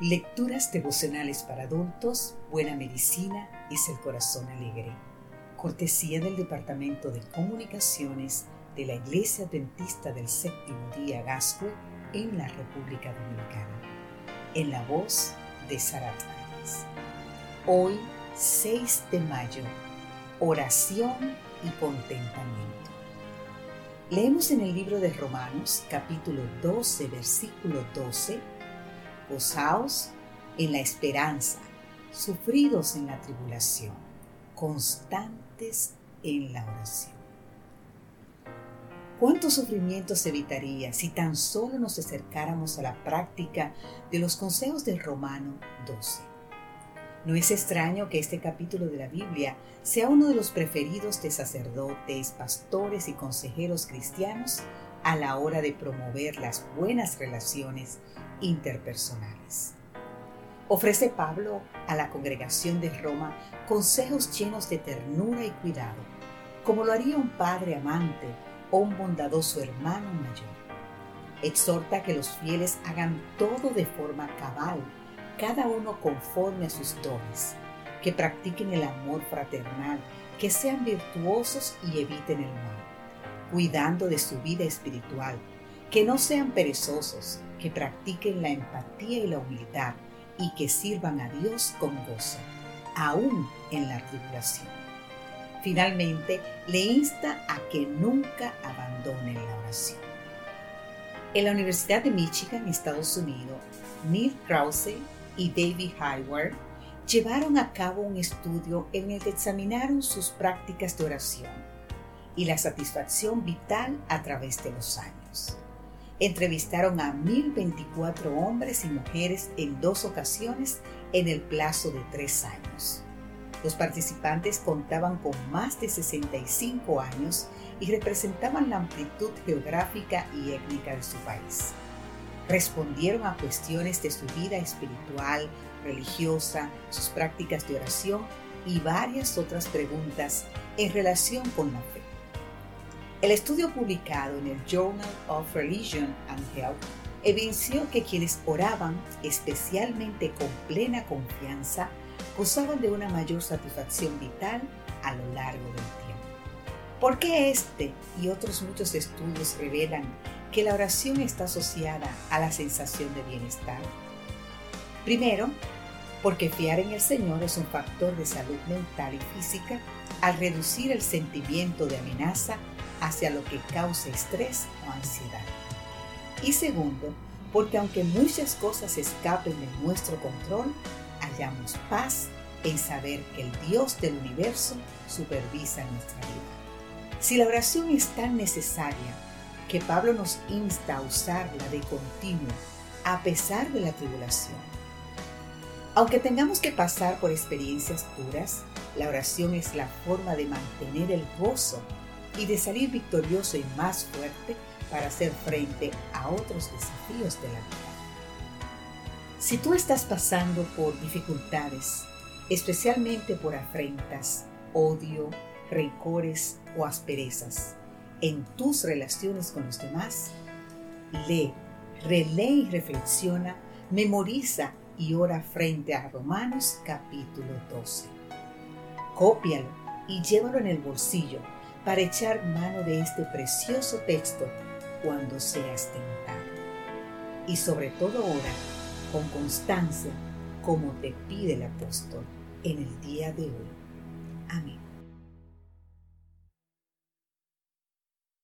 Lecturas devocionales para adultos, Buena Medicina es el Corazón Alegre. Cortesía del Departamento de Comunicaciones de la Iglesia Adventista del Séptimo Día Gascue en la República Dominicana. En la voz de Sara Hoy, 6 de mayo, oración y contentamiento. Leemos en el libro de Romanos, capítulo 12, versículo 12 gozaos en la esperanza, sufridos en la tribulación, constantes en la oración. ¿Cuántos sufrimientos evitaría si tan solo nos acercáramos a la práctica de los consejos de Romano 12? No es extraño que este capítulo de la Biblia sea uno de los preferidos de sacerdotes, pastores y consejeros cristianos a la hora de promover las buenas relaciones interpersonales. Ofrece Pablo a la congregación de Roma consejos llenos de ternura y cuidado, como lo haría un padre amante o un bondadoso hermano mayor. Exhorta que los fieles hagan todo de forma cabal, cada uno conforme a sus dones, que practiquen el amor fraternal, que sean virtuosos y eviten el mal, cuidando de su vida espiritual, que no sean perezosos, que practiquen la empatía y la humildad y que sirvan a Dios con gozo, aún en la tribulación. Finalmente, le insta a que nunca abandonen la oración. En la Universidad de Michigan, Estados Unidos, Neil Krause y David Hayward llevaron a cabo un estudio en el que examinaron sus prácticas de oración y la satisfacción vital a través de los años. Entrevistaron a 1.024 hombres y mujeres en dos ocasiones en el plazo de tres años. Los participantes contaban con más de 65 años y representaban la amplitud geográfica y étnica de su país. Respondieron a cuestiones de su vida espiritual, religiosa, sus prácticas de oración y varias otras preguntas en relación con la fe. El estudio publicado en el Journal of Religion and Health evidenció que quienes oraban, especialmente con plena confianza, gozaban de una mayor satisfacción vital a lo largo del tiempo. ¿Por qué este y otros muchos estudios revelan que la oración está asociada a la sensación de bienestar? Primero, porque fiar en el Señor es un factor de salud mental y física al reducir el sentimiento de amenaza hacia lo que causa estrés o ansiedad. Y segundo, porque aunque muchas cosas escapen de nuestro control, hallamos paz en saber que el Dios del universo supervisa nuestra vida. Si la oración es tan necesaria que Pablo nos insta a usarla de continuo a pesar de la tribulación, aunque tengamos que pasar por experiencias duras, la oración es la forma de mantener el gozo y de salir victorioso y más fuerte para hacer frente a otros desafíos de la vida. Si tú estás pasando por dificultades, especialmente por afrentas, odio, rencores o asperezas en tus relaciones con los demás, lee, relee y reflexiona, memoriza y ora frente a Romanos capítulo 12. Cópialo y llévalo en el bolsillo para echar mano de este precioso texto cuando seas tentado. Y sobre todo ora con constancia como te pide el apóstol en el día de hoy. Amén.